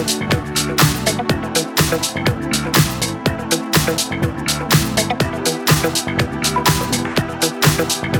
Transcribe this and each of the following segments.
thank you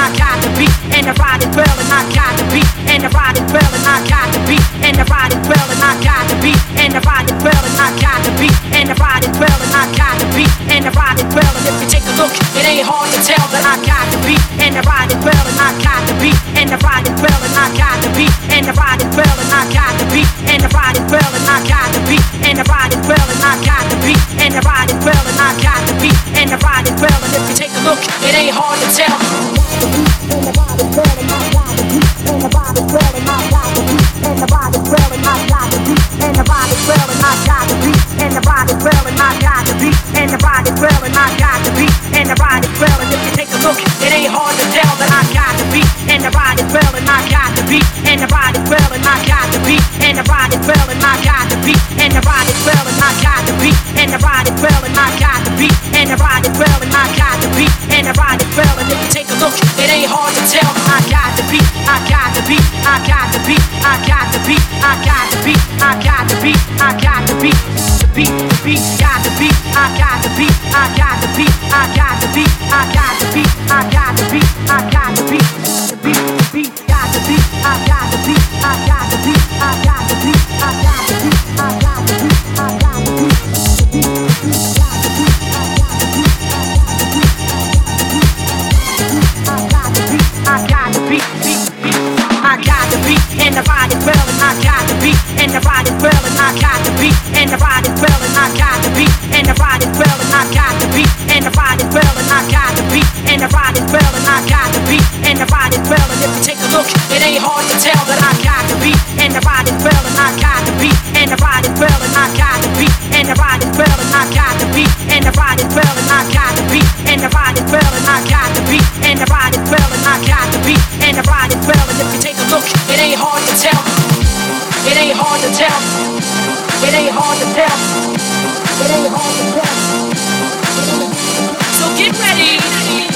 I got the beat and I the body well and I got the beat and the body well and I got the beat and the body well and I got the beat and the body well and I got the beat and the body well and if you take a look it ain't hard to tell that I got the beat and I the body well and I got the beat and I the body well and I got the beat and I I look it well and I got the beat and I the body well and I got the beat and I the body well and I got the beat and I the body well and if you take a look it ain't hard to tell and the vibe the bottle fell and I got to beat and the body well and I got to beat and the beat and the ride it well. And I got beat and I got the beat and the body well and I got the beat and I got the beat and the body well and I got the beat and the body well and if you take a look it ain't hard to tell I got the beat I got the beat I got the beat I got the beat I got the beat I got the beat I got the beat the beat the beat got the beat I got the beat I got the beat I got the beat I got the beat I got the beat I got the beat the beat the beat got the beat I got the beat I got the beat I got the beat I got the beat and the body well and I got the beat and the body well and I got the beat and the body well and I got the beat and the body well and I got the beat and the body well and I got the beat and the body well and I got the beat and the body well and if you take a look it ain't hard to tell that I got the beat and the body well and I got the beat and the body well and I got the beat and the body well and I got the beat and the body well and I got the beat and the body well and I got the beat and the body well and I got the beat and the body well and if you take a look it ain't hard to tell. It ain't hard to tell. It ain't hard to tell. It ain't hard to tell. So get ready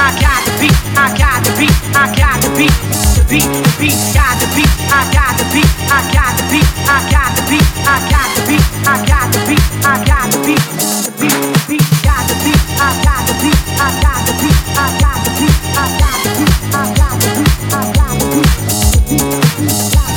I got the beat, I got the beat, I got the beat, the beat, the beat, got the beat, I got the beat, I got the beat, I got the beat, I got the beat, I got the beat, I got the beat, the beat, the beat, got the beat, I got the beat, I got the beat, I got the beat, I got the beat, I got the beat, I got the beat, the beat, the beat, got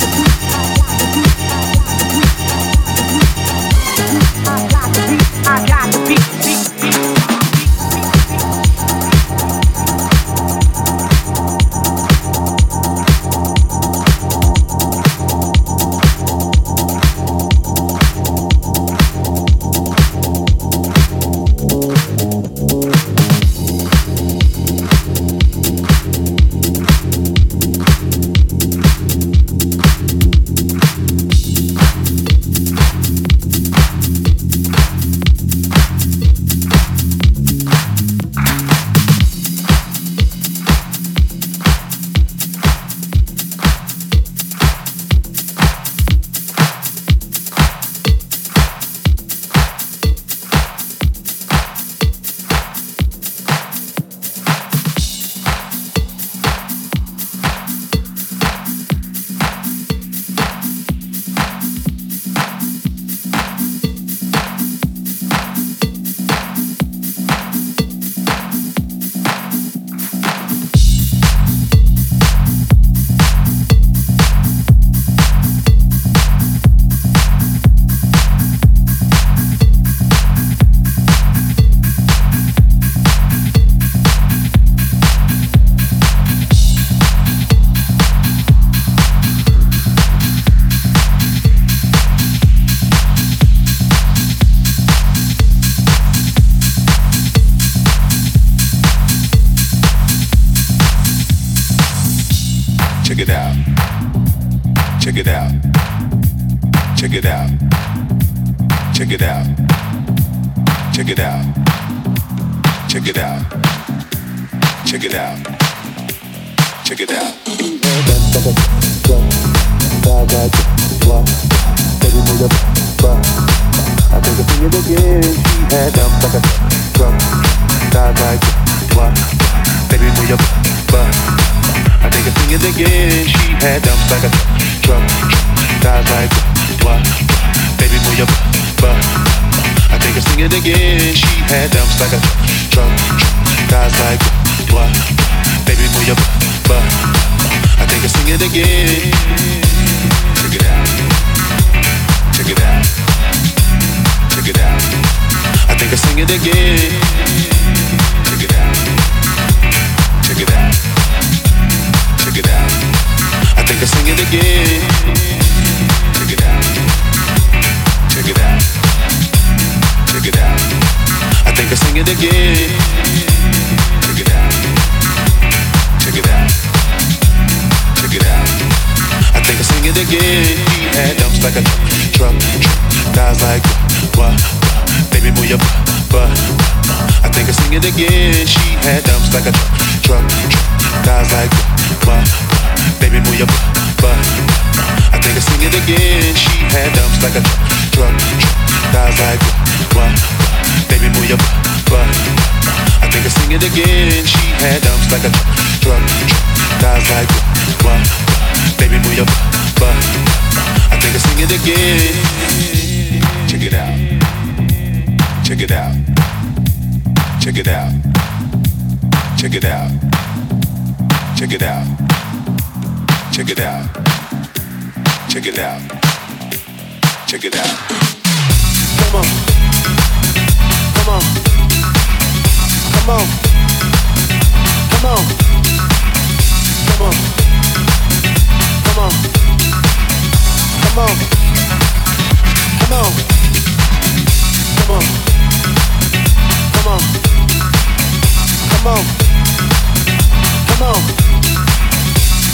butt. I think I sing it again. She had dumps like a truck, guys like what? Baby, move your butt. I think I sing it again. She had dumps like a truck, guys like what? Baby, move your butt. I think I sing it again. She had dumps like a truck, guys like what? Baby, move your butt. I think I sing it again. Check it out. Check it out. Check it out. Check it out. Check it out. Check it out. Check it out. Check it out. Come on. Come on. Come on. Come on. Come on. Come on. Come on. Come on. Come on. Come on. Come on. Come on.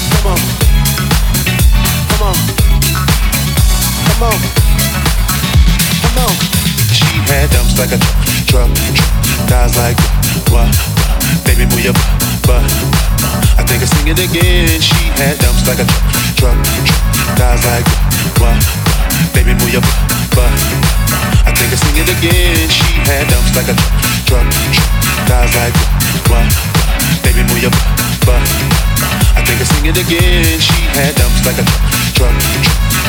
Come on. Come on. Come on. Come on. She had dumps like a truck, truck, guys like what? Baby, move your butt. I think I sing it again. She had dumps like a truck, guys like what? Baby, move your butt. I think I sing it again. She had dumps like a truck, guys like what? Baby, move your butt. I think I sing it again. She had dumps like a truck,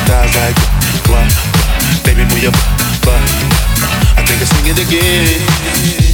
guys like what? Baby, move your butt. I think I sing it again.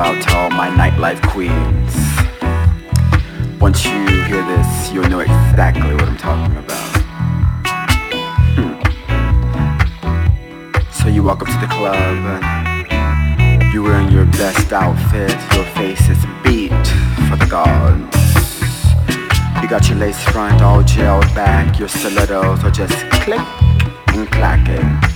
about to all my nightlife queens. Once you hear this, you'll know exactly what I'm talking about. Hmm. So you walk up to the club, you're wearing your best outfit, your face is beat for the gods. You got your lace front all gelled back, your stilettos are just click and clacking.